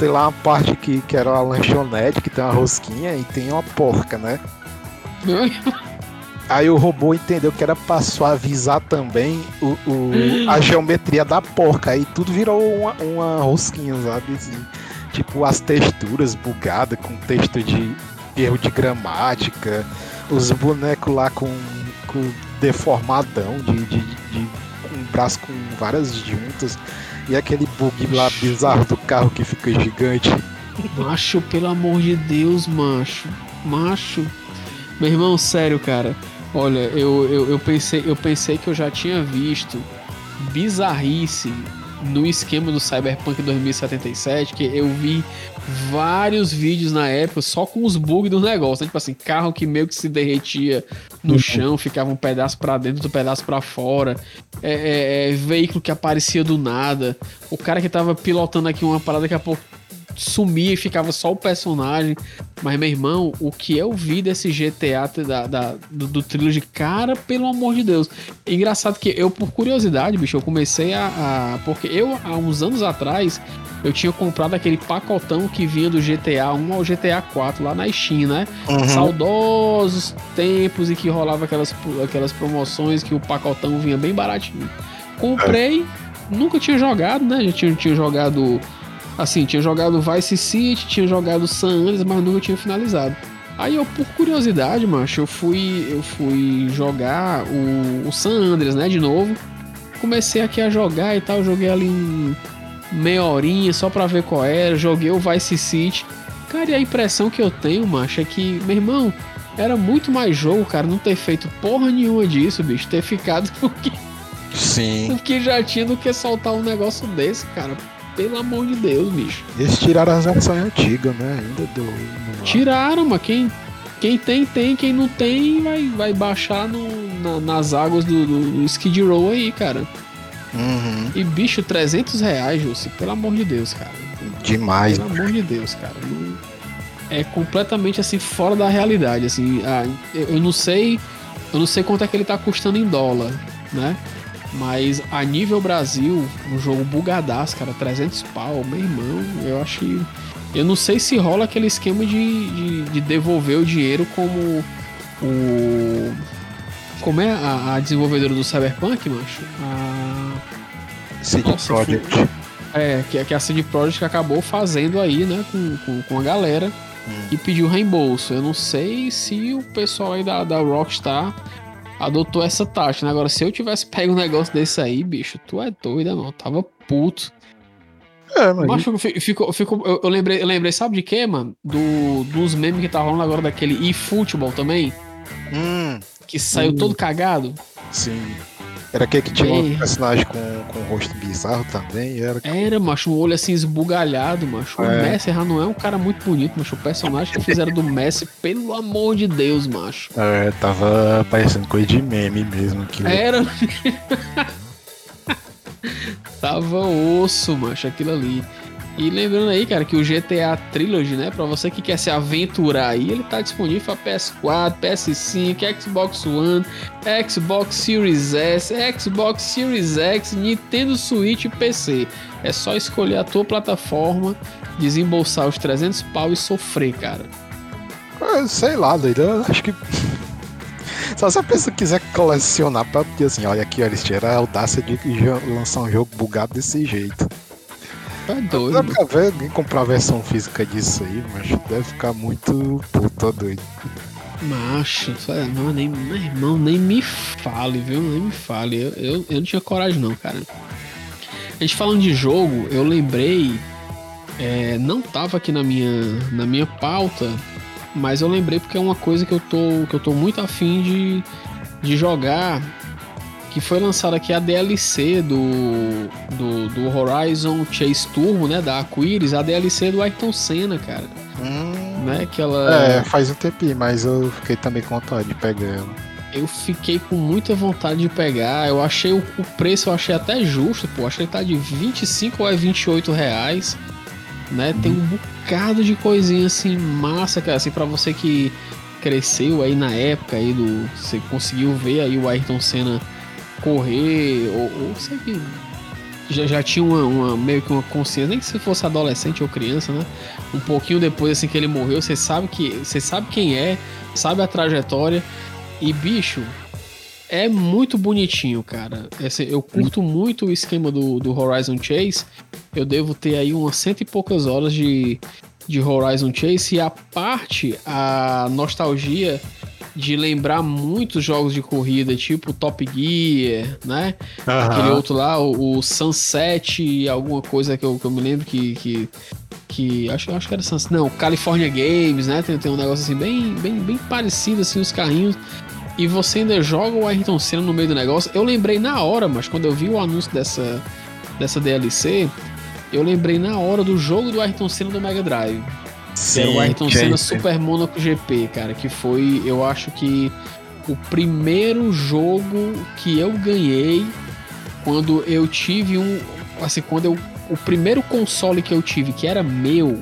tem lá uma parte que, que era uma lanchonete, que tem uma rosquinha e tem uma porca, né? Aí o robô entendeu que era pra suavizar também o, o a geometria da porca. Aí tudo virou uma, uma rosquinha, sabe? Assim, tipo, as texturas bugadas com texto de erro de gramática. Os bonecos lá com, com deformadão, de, de, de, um braço com várias juntas. E aquele bug lá bizarro do carro que fica gigante. Macho, pelo amor de Deus, macho. Macho. Meu irmão, sério, cara. Olha, eu, eu, eu, pensei, eu pensei que eu já tinha visto bizarrice no esquema do Cyberpunk 2077, que eu vi vários vídeos na época só com os bugs do negócio, né? tipo assim, carro que meio que se derretia no uhum. chão, ficava um pedaço para dentro, outro pedaço para fora, é, é, é, veículo que aparecia do nada, o cara que tava pilotando aqui uma parada daqui a pouco sumia e ficava só o personagem. Mas, meu irmão, o que eu vi desse GTA da, da do, do Trilogy, cara, pelo amor de Deus. Engraçado que eu, por curiosidade, bicho, eu comecei a, a. Porque eu, há uns anos atrás, eu tinha comprado aquele pacotão que vinha do GTA 1 ao GTA 4 lá na Steam, né? Uhum. Saudosos tempos e que rolava aquelas, aquelas promoções que o pacotão vinha bem baratinho. Comprei, é. nunca tinha jogado, né? Já tinha, tinha jogado Assim, tinha jogado Vice City, tinha jogado San Andreas, mas nunca tinha finalizado. Aí eu, por curiosidade, macho, eu fui, eu fui jogar o, o San Andreas, né, de novo. Comecei aqui a jogar e tal, joguei ali meia horinha só pra ver qual era, joguei o Vice City. Cara, e a impressão que eu tenho, macho, é que, meu irmão, era muito mais jogo, cara, não ter feito porra nenhuma disso, bicho, ter ficado porque... Sim. O que já tinha do que soltar um negócio desse, cara. Pelo amor de Deus, bicho. Eles tiraram as ações antigas, né? Ainda do. Tiraram, mas quem, quem tem, tem. Quem não tem, vai, vai baixar no, na, nas águas do, do, do, Skid Row aí, cara. Uhum. E bicho, 300 reais, Jussi. Pelo amor de Deus, cara. Demais. Pelo amor de Deus, cara. É completamente assim, fora da realidade. Assim, ah, eu não sei. Eu não sei quanto é que ele tá custando em dólar, né? Mas a nível Brasil, um jogo bugadaço, cara, 300 pau, meu irmão, eu acho que. Eu não sei se rola aquele esquema de, de, de devolver o dinheiro como o. Como é a, a desenvolvedora do Cyberpunk, macho? A. CD Projekt. É, que, que a CD Projekt acabou fazendo aí, né, com, com, com a galera hum. e pediu reembolso. Eu não sei se o pessoal aí da, da Rockstar adotou essa taxa, né? Agora, se eu tivesse pego um negócio desse aí, bicho, tu é doida, mano. Tava puto. É, mas. mas fico, fico, eu, eu, lembrei, eu lembrei, sabe de quê, mano? Do, dos memes que tá rolando agora daquele eFootball também. Hum. Que saiu hum. todo cagado. Sim. Era aquele que tinha um personagem com, com um rosto bizarro também. Era, era macho, um olho assim esbugalhado, macho. É. O Messi já não é um cara muito bonito, macho. O personagem que fizeram do Messi, pelo amor de Deus, macho. É, tava parecendo coisa de meme mesmo. Aquilo. Era. tava osso, macho, aquilo ali. E lembrando aí, cara, que o GTA Trilogy, né, para você que quer se aventurar aí, ele tá disponível para PS4, PS5, Xbox One, Xbox Series S, Xbox Series X, Nintendo Switch e PC. É só escolher a tua plataforma, desembolsar os 300 pau e sofrer, cara. É, sei lá, doido, acho que só se a pessoa quiser colecionar pra dizer assim, olha aqui, eles tiveram a audácia de lançar um jogo bugado desse jeito. Tá doido. Dá pra ver alguém comprar a versão física disso aí, mas deve ficar muito puta doido. Macho, não, nem, meu irmão, nem me fale, viu? Nem me fale. Eu, eu, eu não tinha coragem, não, cara. A gente falando de jogo, eu lembrei. É, não tava aqui na minha, na minha pauta, mas eu lembrei porque é uma coisa que eu tô, que eu tô muito afim de, de jogar. Que foi lançada aqui a DLC do, do, do Horizon Chase Turbo, né? Da Aquiris, a DLC do Ayrton Senna, cara. Hum, Né? Que ela. É, faz um tempinho, mas eu fiquei também com vontade de pegar ela. Eu fiquei com muita vontade de pegar. Eu achei o, o preço, eu achei até justo, pô. Achei que tá de 25 ou é 28 reais. Né? Tem um bocado de coisinha assim, massa, cara. Assim, pra você que cresceu aí na época aí do. Você conseguiu ver aí o Ayrton Senna correr, ou, ou você que já, já tinha uma, uma- meio que uma consciência, nem que se fosse adolescente ou criança, né? Um pouquinho depois assim que ele morreu, você sabe que. Você sabe quem é, sabe a trajetória. E, bicho, é muito bonitinho, cara. Esse- eu curto muito o esquema do, do Horizon Chase. Eu devo ter aí umas cento e poucas horas de, de Horizon Chase. E a parte, a nostalgia de lembrar muitos jogos de corrida, tipo Top Gear, né? Aquele outro lá, o, o Sunset, alguma coisa que eu, que eu me lembro que. que que acho, acho que era Sunset. Não, California Games, né? Tem, tem um negócio assim bem, bem, bem parecido, assim, os carrinhos. E você ainda joga o Ayrton Senna no meio do negócio. Eu lembrei na hora, mas quando eu vi o anúncio dessa, dessa DLC, eu lembrei na hora do jogo do Ayrton Senna do Mega Drive. Que era o Ayrton Senna Super Monaco GP, cara, que foi, eu acho que o primeiro jogo que eu ganhei quando eu tive um, assim, quando eu o primeiro console que eu tive que era meu,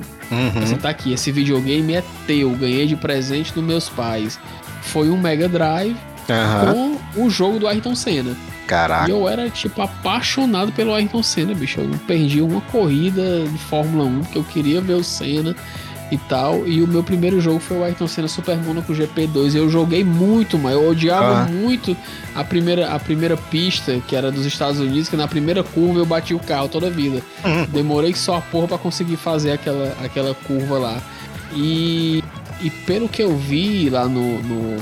você Uhum. tá aqui, esse videogame é teu, ganhei de presente dos meus pais. Foi um Mega Drive Aham. com o jogo do Ayrton Senna. E Caraca. eu era, tipo, apaixonado pelo Ayrton Senna, bicho. Eu perdi uma corrida de Fórmula 1 porque eu queria ver o Senna e tal. E o meu primeiro jogo foi o Ayrton Senna Super Monaco GP2. Eu joguei muito, mas eu odiava Ah. muito a primeira, a primeira pista, que era dos Estados Unidos, que na primeira curva eu bati o carro toda a vida. Uhum. Demorei só a porra pra conseguir fazer aquela, aquela curva lá. E, e pelo que eu vi lá no, no,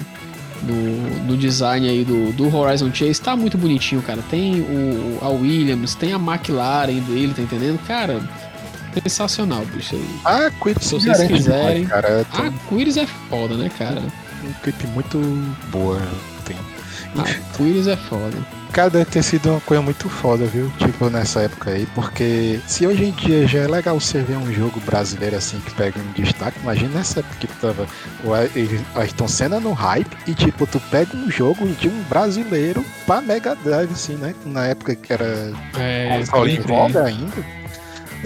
no, no design aí do, do Horizon Chase, tá muito bonitinho, cara. Tem o, a Williams, tem a McLaren dele, tá entendendo? Cara, sensacional, bicho. Ah, Quiris Se vocês garante quiserem. demais, Cara, A tem Quiris é foda, né, cara? uma equipe muito boa. Tem. A Quiris é foda. Cara, deve ter sido uma coisa muito foda, viu? Tipo, nessa época aí, porque se hoje em dia já é legal você ver um jogo brasileiro assim que pega um destaque, imagina nessa época que tava o Ay- Ayrton Senna no hype e tipo, tu pega um jogo de um brasileiro pra Mega Drive, assim, né? Na época que era É, crer. voga ainda.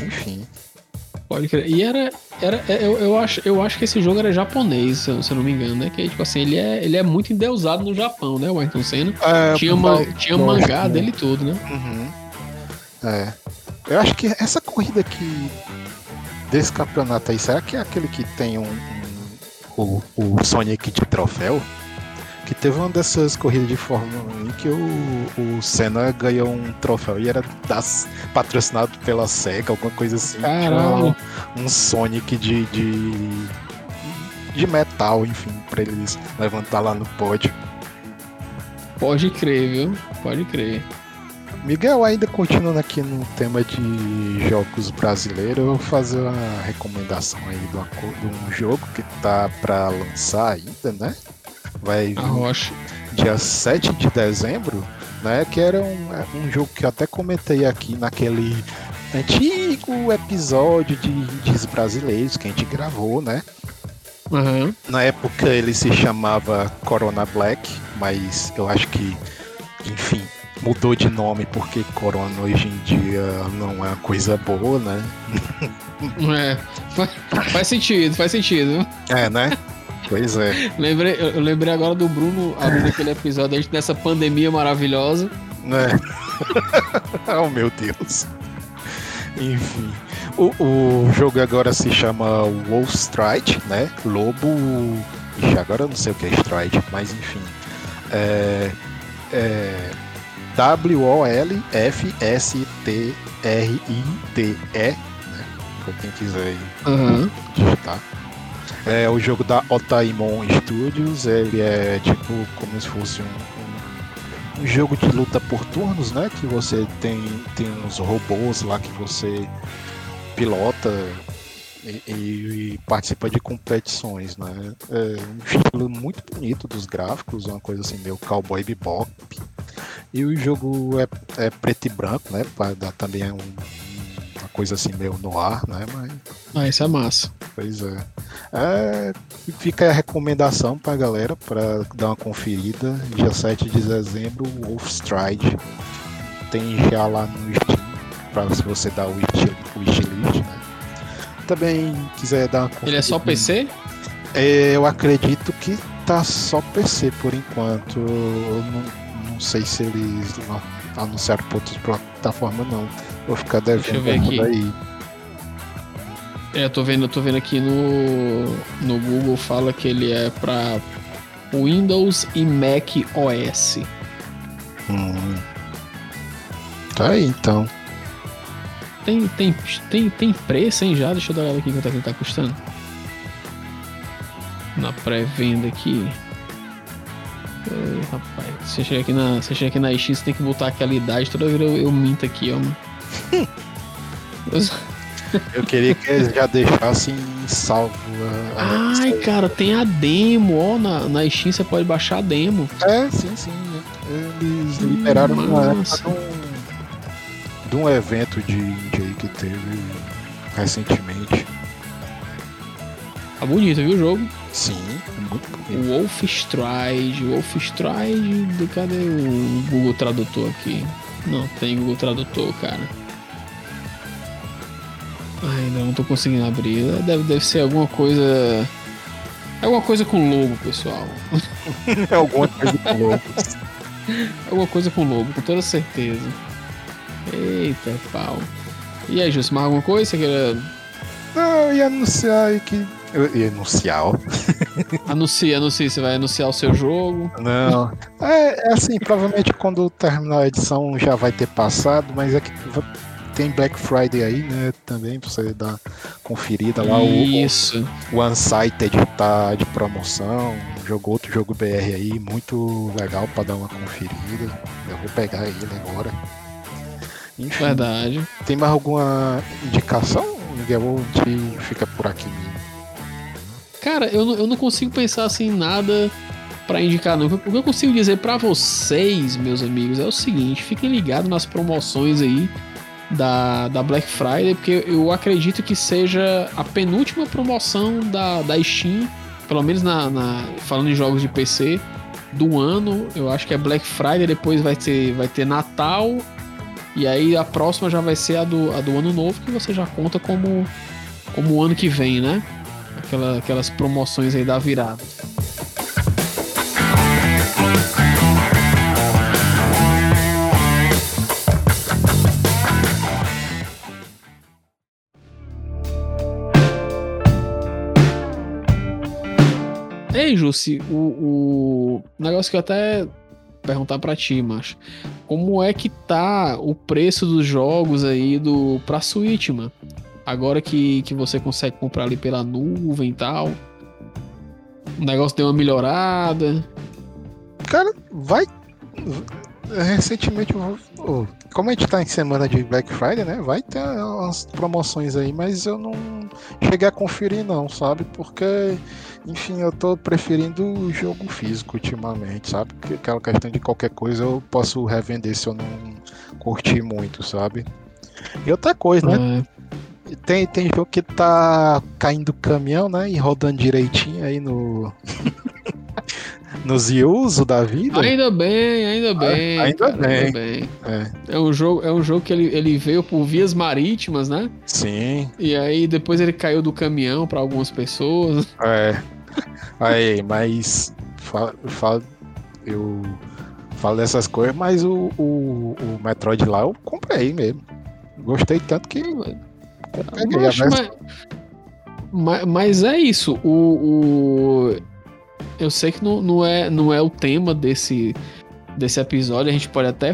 Enfim. Pode crer. E era. era é, eu, eu, acho, eu acho que esse jogo era japonês, se eu, se eu não me engano, né? Que tipo assim, ele é, ele é muito endeusado no Japão, né? O Ayrton Senna. É, tinha pessoal- ma, tinha acho mangá que- dele tudo, né? Uhum. É. Eu acho que essa corrida aqui desse campeonato aí, será que é aquele que tem um, um- o, o Sonic de troféu? Que teve uma dessas corridas de Fórmula 1 em que o, o Senna ganhou um troféu e era das, patrocinado pela SEGA, alguma coisa assim. Caralho. Um, um Sonic de, de. de metal, enfim, pra eles levantar lá no pódio. Pode crer, viu? Pode crer. Miguel, ainda continuando aqui no tema de jogos brasileiros, eu vou fazer uma recomendação aí de, um jogo que tá pra lançar ainda, né? Vai vir rocha. dia 7 de dezembro, né? Que era um, um jogo que eu até comentei aqui naquele antigo episódio de indies brasileiros que a gente gravou, né? Aham. Na época ele se chamava Corona Black, mas eu acho que, enfim, mudou de nome porque Corona hoje em dia não é uma coisa boa, né? É. Faz, faz sentido, faz sentido. É, né? Pois é. Lembrei, eu lembrei agora do Bruno abrindo aquele episódio a gente dessa pandemia maravilhosa. né? oh meu Deus. Enfim. O, o jogo agora se chama Wall Stride, né? Lobo. Ixi, agora eu não sei o que é Stride, mas enfim. É, é, W-O-L-F-S-T-R-I-T-E, né? Pra quem quiser Aham. digitar. É o jogo da Otaimon Studios, ele é tipo como se fosse um, um- um jogo de luta por turnos, né? Que você tem, tem uns robôs lá que você pilota e, e- e participa de competições, né? É um estilo muito bonito dos gráficos, uma coisa assim meio cowboy bebop. E o jogo é, é preto e branco, né? Para dar também um- coisa assim meio no ar, né? Mas Ah, isso é massa. Pois é. É, Fica a recomendação pra galera pra dar uma conferida. Dia 7 de dezembro, Wolfstride. Tem já lá no Steam, pra se você dar o wish- o wishlist, né? Também quiser dar uma Ele é só conferida- PC? É, eu acredito que tá só PC por enquanto. Eu não, não sei se eles anunciaram por outras plataformas, não. Vou ficar devendo eu ver aqui. É, tô vendo, tô vendo aqui no, no Google fala que ele é pra Windows e Mac OS. Hum. Tá aí então. Tem, tem, tem, tem preço, hein, já? Deixa eu dar uma olhada aqui quanto é que ele tá custando. Na pré-venda aqui. Ei, rapaz, se você chegar aqui na, se você chegar aqui na X, você tem que botar aquela idade, toda vez eu, eu minto aqui, ó. mano. Eu- queria que eles já deixassem salvo a. a- Ai, cara, tem a demo, ó. Na, na Steam você pode baixar a demo. É, sim, sim. Eles liberaram Hum, massa. época de um, um evento de indie aí que teve recentemente. Tá bonito, viu o jogo? Sim, muito O bonito. Wolfstride, Wolfstride, de- cadê o Google Tradutor aqui? Não tem Google Tradutor, cara. Ai, ainda não tô conseguindo abrir. Deve, deve ser alguma coisa. Alguma coisa com lobo, pessoal. É alguma coisa de louco. Alguma coisa com lobo, com toda certeza. Eita pau. E aí, Jus, mais alguma coisa? Você queira Não, eu ia anunciar aí que. Eu ia anunciar, ó. anunciar? Anuncia, você vai anunciar o seu jogo. Não. É, é assim, provavelmente quando terminar a edição já vai ter passado, mas é que tem Black Friday aí, né? Também, pra você dar conferida lá. O, Isso. o Unsighted tá de promoção. Jogou outro jogo BR aí, muito legal pra dar uma conferida. Eu vou pegar ele agora. Enfim, Verdade. tem mais alguma indicação, Miguel? Ou fica por aqui mesmo? Cara, eu não, eu não consigo pensar assim em nada pra indicar, não. O que eu consigo dizer pra vocês, meus amigos, é o seguinte: fiquem ligados nas promoções aí da, da Black Friday, porque eu acredito que seja a penúltima promoção da, da Steam, pelo menos na, na- falando em jogos de PC, do ano. Eu acho que é Black Friday, depois vai ter, vai ter Natal. E aí a próxima já vai ser a do, a do ano novo, que você já conta como, como o ano que vem, né? Aquela, aquelas promoções aí da virada. Jussi, o, o negócio que eu até perguntar pra ti, macho. Como é que tá o preço dos jogos aí do pra Switch, mano? Agora que, que você consegue comprar ali pela nuvem e tal. O negócio deu uma melhorada. Cara, vai. Recentemente, eu vou- oh, como a gente tá em semana de Black Friday, né? Vai ter umas promoções aí, mas eu não cheguei a conferir, não, sabe? Porque, enfim, eu tô preferindo o jogo físico ultimamente, sabe? Porque aquela questão de qualquer coisa eu posso revender se eu não curtir muito, sabe? E outra coisa, né? É, Tem, tem jogo que tá caindo caminhão, né? E rodando direitinho aí no. nos uso da vida. ainda bem, ainda bem. ainda cara, bem. Ainda bem. É, É um jogo, é um jogo que ele, ele veio por vias marítimas, né? sim, E aí depois ele caiu do caminhão pra algumas pessoas. é. Aí, mas. Fala, fala- eu falo dessas coisas, mas o, o, o Metroid lá eu comprei mesmo. Gostei tanto que versão. mas, mas, mas é isso. O, o- eu sei que não, não, é, não é o tema desse, desse episódio. A gente pode até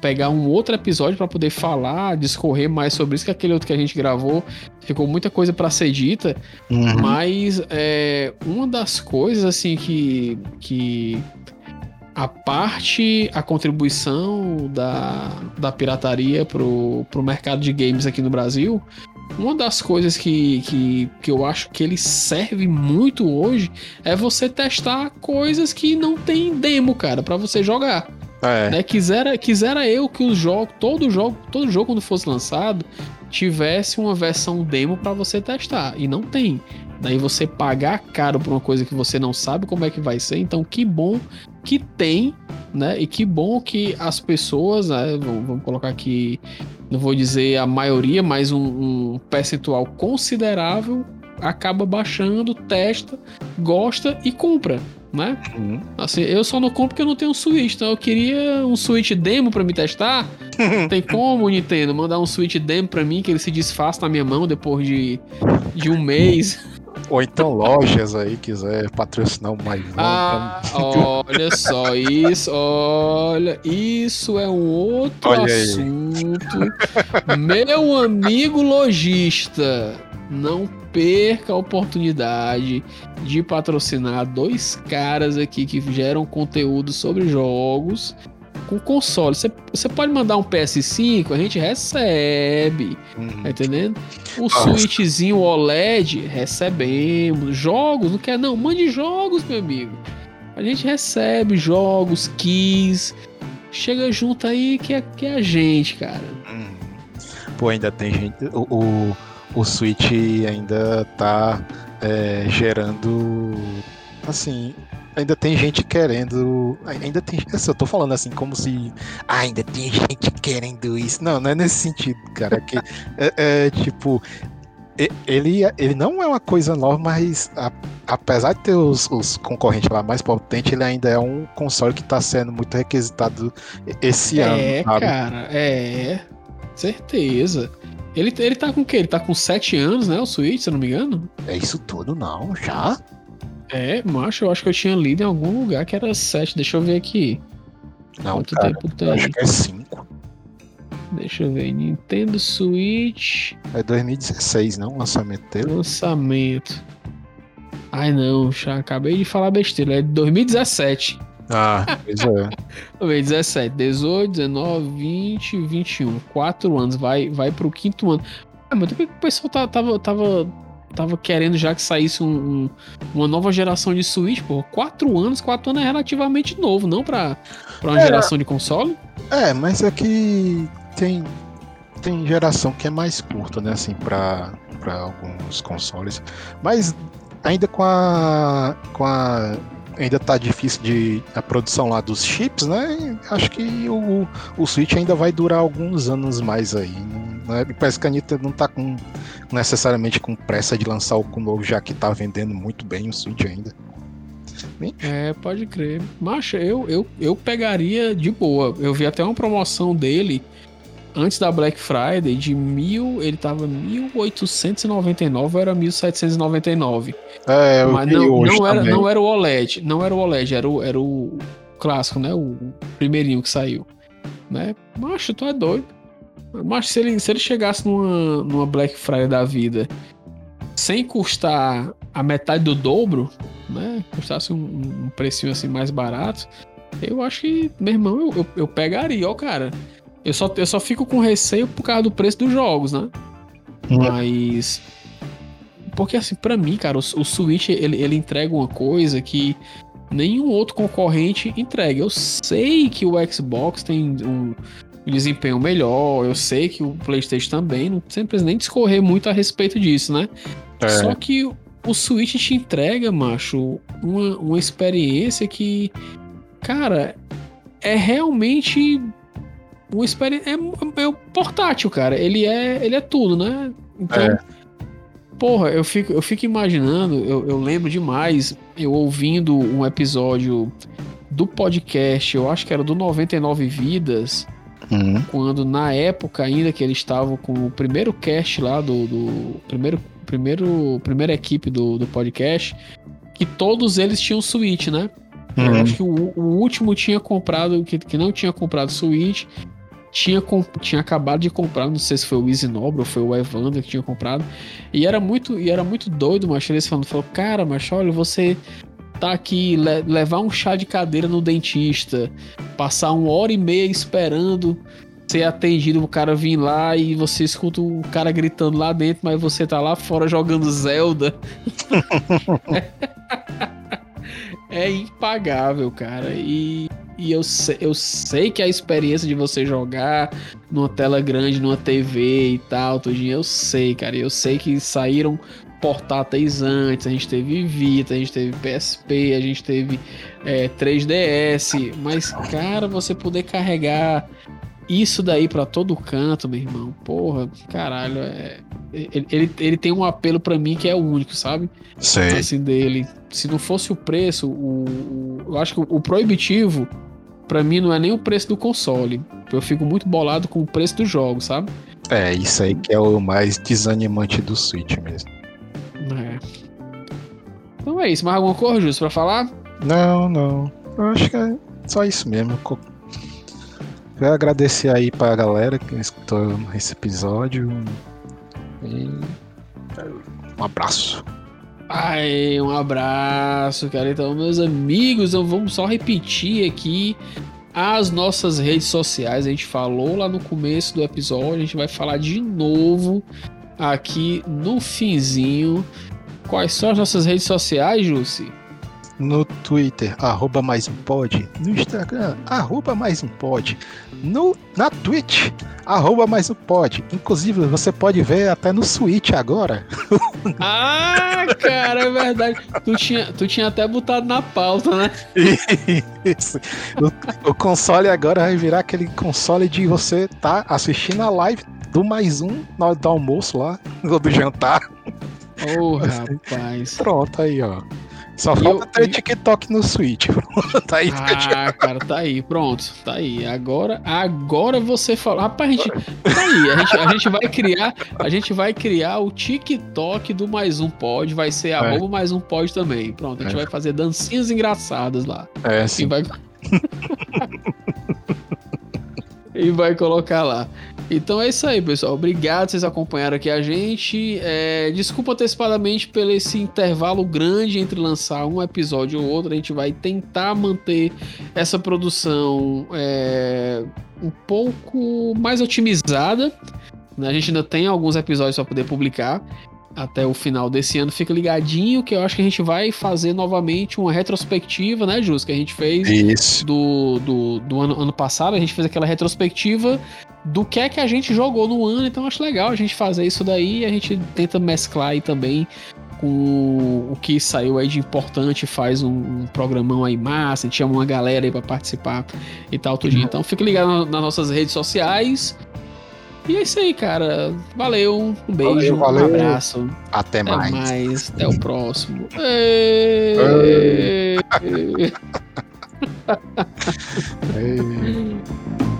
pegar um outro episódio para poder falar, discorrer mais sobre isso, que aquele outro que a gente gravou. Ficou muita coisa para ser dita. Uhum. Mas é, uma das coisas, assim, que. que a parte, a contribuição da, da pirataria pro, pro mercado de games aqui no Brasil uma das coisas que, que, que eu acho que ele serve muito hoje é você testar coisas que não tem demo, cara, para você jogar. É. Né? Quisera, quisera eu que os jogos, todo jogo, todo jogo quando fosse lançado, tivesse uma versão demo para você testar. E não tem. Daí você pagar caro por uma coisa que você não sabe como é que vai ser. Então, que bom que tem, né? E que bom que as pessoas, né? vamos colocar aqui não vou dizer a maioria, mas um, um percentual considerável acaba baixando, testa, gosta e compra, né? Uhum. Assim, eu só não compro porque eu não tenho um Switch, então eu queria um Switch demo para me testar. Tem como, Nintendo, mandar um Switch demo para mim que ele se desfaça na minha mão depois de, de um mês. Ou então lojas aí quiser patrocinar o mais Ah, olha só, isso, olha, isso é um outro olha assunto. Aí. Meu amigo lojista, não perca a oportunidade de patrocinar dois caras aqui que geram conteúdo sobre jogos com console. Você pode mandar um PS5, a gente recebe. Tá entendendo? O Nossa. Switchzinho OLED, recebemos. Jogos, não quer não? Mande jogos, meu amigo. A gente recebe jogos, keys. Chega junto aí que é, que é a gente, cara. Hum. Pô, ainda tem gente. O, o, o Switch ainda tá é, gerando. Assim, ainda tem gente querendo. Ainda tem. Eu tô falando assim, como se. Ah, ainda tem gente querendo isso. Não, não é nesse sentido, cara. Que é, é, tipo. Ele, ele não é uma coisa nova, mas a, apesar de ter os, os, concorrentes lá mais potentes, ele ainda é um console que está sendo muito requisitado esse é, ano. É, cara, é. Certeza. Ele, ele tá com o quê? Ele tá com 7 anos, né? O Switch, se eu não me engano. É isso tudo, não? Já? É, macho, eu acho que eu tinha lido em algum lugar que era 7. Deixa eu ver aqui. Não, Quanto cara, tempo tem? Acho que é 5. Deixa eu ver. Nintendo Switch. É 2016, não? O lançamento dele? Lançamento. Ai não, já acabei de falar besteira. É de 2017. Ah, pois é. 2017, 18, 19, 20, 21. 4 anos. Vai, vai pro quinto ano. Ah, mas o pessoal tava, tava, tava tava querendo já que saísse um, um, uma nova geração de Switch, pô. Quatro anos, quatro anos é relativamente novo, não pra, pra uma é, geração de console? É, mas é que tem, tem geração que é mais curta, né, assim, pra alguns consoles. Mas ainda com a. com a. Ainda tá difícil de a produção lá dos chips, né? Acho que o, o Switch ainda vai durar alguns anos mais aí. Né? Parece que a Nintendo não tá com, necessariamente com pressa de lançar o novo, já que tá vendendo muito bem o Switch ainda. É, pode crer. Macho, eu, eu, eu pegaria de boa. Eu vi até uma promoção dele antes da Black Friday de mil, ele tava 1899 ou era 1799. É, Mas não, não era, não era o OLED, não era o OLED, era o, era o clássico, né? O primeirinho que saiu, né? Macho, tu é doido. Mas se ele, se ele chegasse numa, numa Black Friday da vida sem custar a metade do dobro, né? Custasse um, um precinho assim mais barato, eu acho que, meu irmão, eu, eu, eu, pegaria, ó, cara. Eu só, eu só fico com receio por causa do preço dos jogos, né? Uhum. Mas. Porque, assim, para mim, cara, o, o Switch ele, ele entrega uma coisa que nenhum outro concorrente entrega. Eu sei que o Xbox tem um, desempenho melhor. Eu sei que o PlayStation também, não precisa nem discorrer muito a respeito disso, né? É. Só que o Switch te entrega, macho, uma, uma experiência que, cara, é realmente uma experiência. É, é, é portátil, cara. Ele é, ele é tudo, né? Então. É. Porra, eu fico, eu fico imaginando, eu, eu lembro demais, eu ouvindo um episódio do podcast, eu acho que era do 99 Vidas, Uhum. Quando na época ainda que eles estavam com o primeiro cast lá do, do primeiro, primeiro primeira equipe do, do podcast, que todos eles tinham Switch, né? Hum. Eu acho que o, o, último tinha comprado, que, que não tinha comprado Switch, tinha, tinha acabado de comprar, não sei se foi o Easy Nobre ou foi o Evander que tinha comprado. E era muito, e era muito doido, mas eles falando, falou, cara, mas olha, você tá aqui, le levar um chá de cadeira no dentista, passar uma hora e meia esperando ser atendido, o cara vir lá e você escuta o cara gritando lá dentro, mas você tá lá fora jogando Zelda. é impagável, cara. E e eu, sei, eu sei que a experiência de você jogar numa tela grande, numa TV e tal, tudinho, eu sei, cara. Eu sei que saíram portáteis antes, a gente teve Vita, a gente teve PSP, a gente teve é, 3DS, mas, cara, você poder carregar isso daí para todo canto, meu irmão, porra, caralho, é, ele, ele, ele tem um apelo para mim que é único, sabe? Sei. Assim, dele. Se não fosse o preço, o, o eu acho que o, o proibitivo para mim não é nem o preço do console. Eu fico muito bolado com o preço do jogo, sabe? É, isso aí que é o mais desanimante do Switch mesmo. É. Então é isso. Mais alguma coisa, Justo, pra falar? Não, não. Eu acho que é só isso mesmo. Quero agradecer aí pra galera que escutou esse episódio. E um abraço. Ai, um abraço, cara. Então, meus amigos, então vamos só repetir aqui as nossas redes sociais. A gente falou lá no começo do episódio, a gente vai falar de novo aqui no finzinho. Quais são as nossas redes sociais, Jussi? no Twitter, arroba mais um pod, no Instagram, arroba mais um pod, no, na Twitch, arroba mais um pod. Inclusive, você pode ver até no Switch agora. Ah, cara, é verdade. Tu tinha, tu tinha até botado na pauta, né? Isso. O, o console agora vai virar aquele console de você tá assistindo a live do mais um na hora do almoço lá, ou do jantar. Oh, rapaz. Pronto, aí, ó. Só falta eu, ter. TikTok no Switch. tá aí, ah, cara, tá aí, pronto. Tá aí. Agora, agora você fala. Rapaz, a gente. Tá aí. A gente, a gente vai criar. A gente vai criar o TikTok do mais um pod. Vai ser a é. mais um pod também. Pronto, a gente é. vai fazer dancinhas engraçadas lá. É, sim. E vai. e vai colocar lá. Então é isso aí, pessoal. Obrigado vocês acompanharam aqui a gente. É, desculpa antecipadamente pelo esse intervalo grande entre lançar um episódio ou outro. A gente vai tentar manter essa produção é, um pouco mais otimizada. Né? A gente ainda tem alguns episódios para poder publicar até o final desse ano. Fica ligadinho que eu acho que a gente vai fazer novamente uma retrospectiva, né, Jus? Que a gente fez Isso. do, do, do ano, ano passado. A gente fez aquela retrospectiva do que é que a gente jogou no ano, então acho legal a gente fazer isso daí. A gente tenta mesclar aí também com o que saiu aí de importante, faz um, um programão aí massa, a gente chama uma galera aí pra participar e tal, tudo. Uhum. Então fica ligado nas nossas redes sociais. E é isso aí, cara. Valeu, um beijo, valeu, valeu. um abraço. Até, até mais. mais. Até o próximo. Ei. Ei.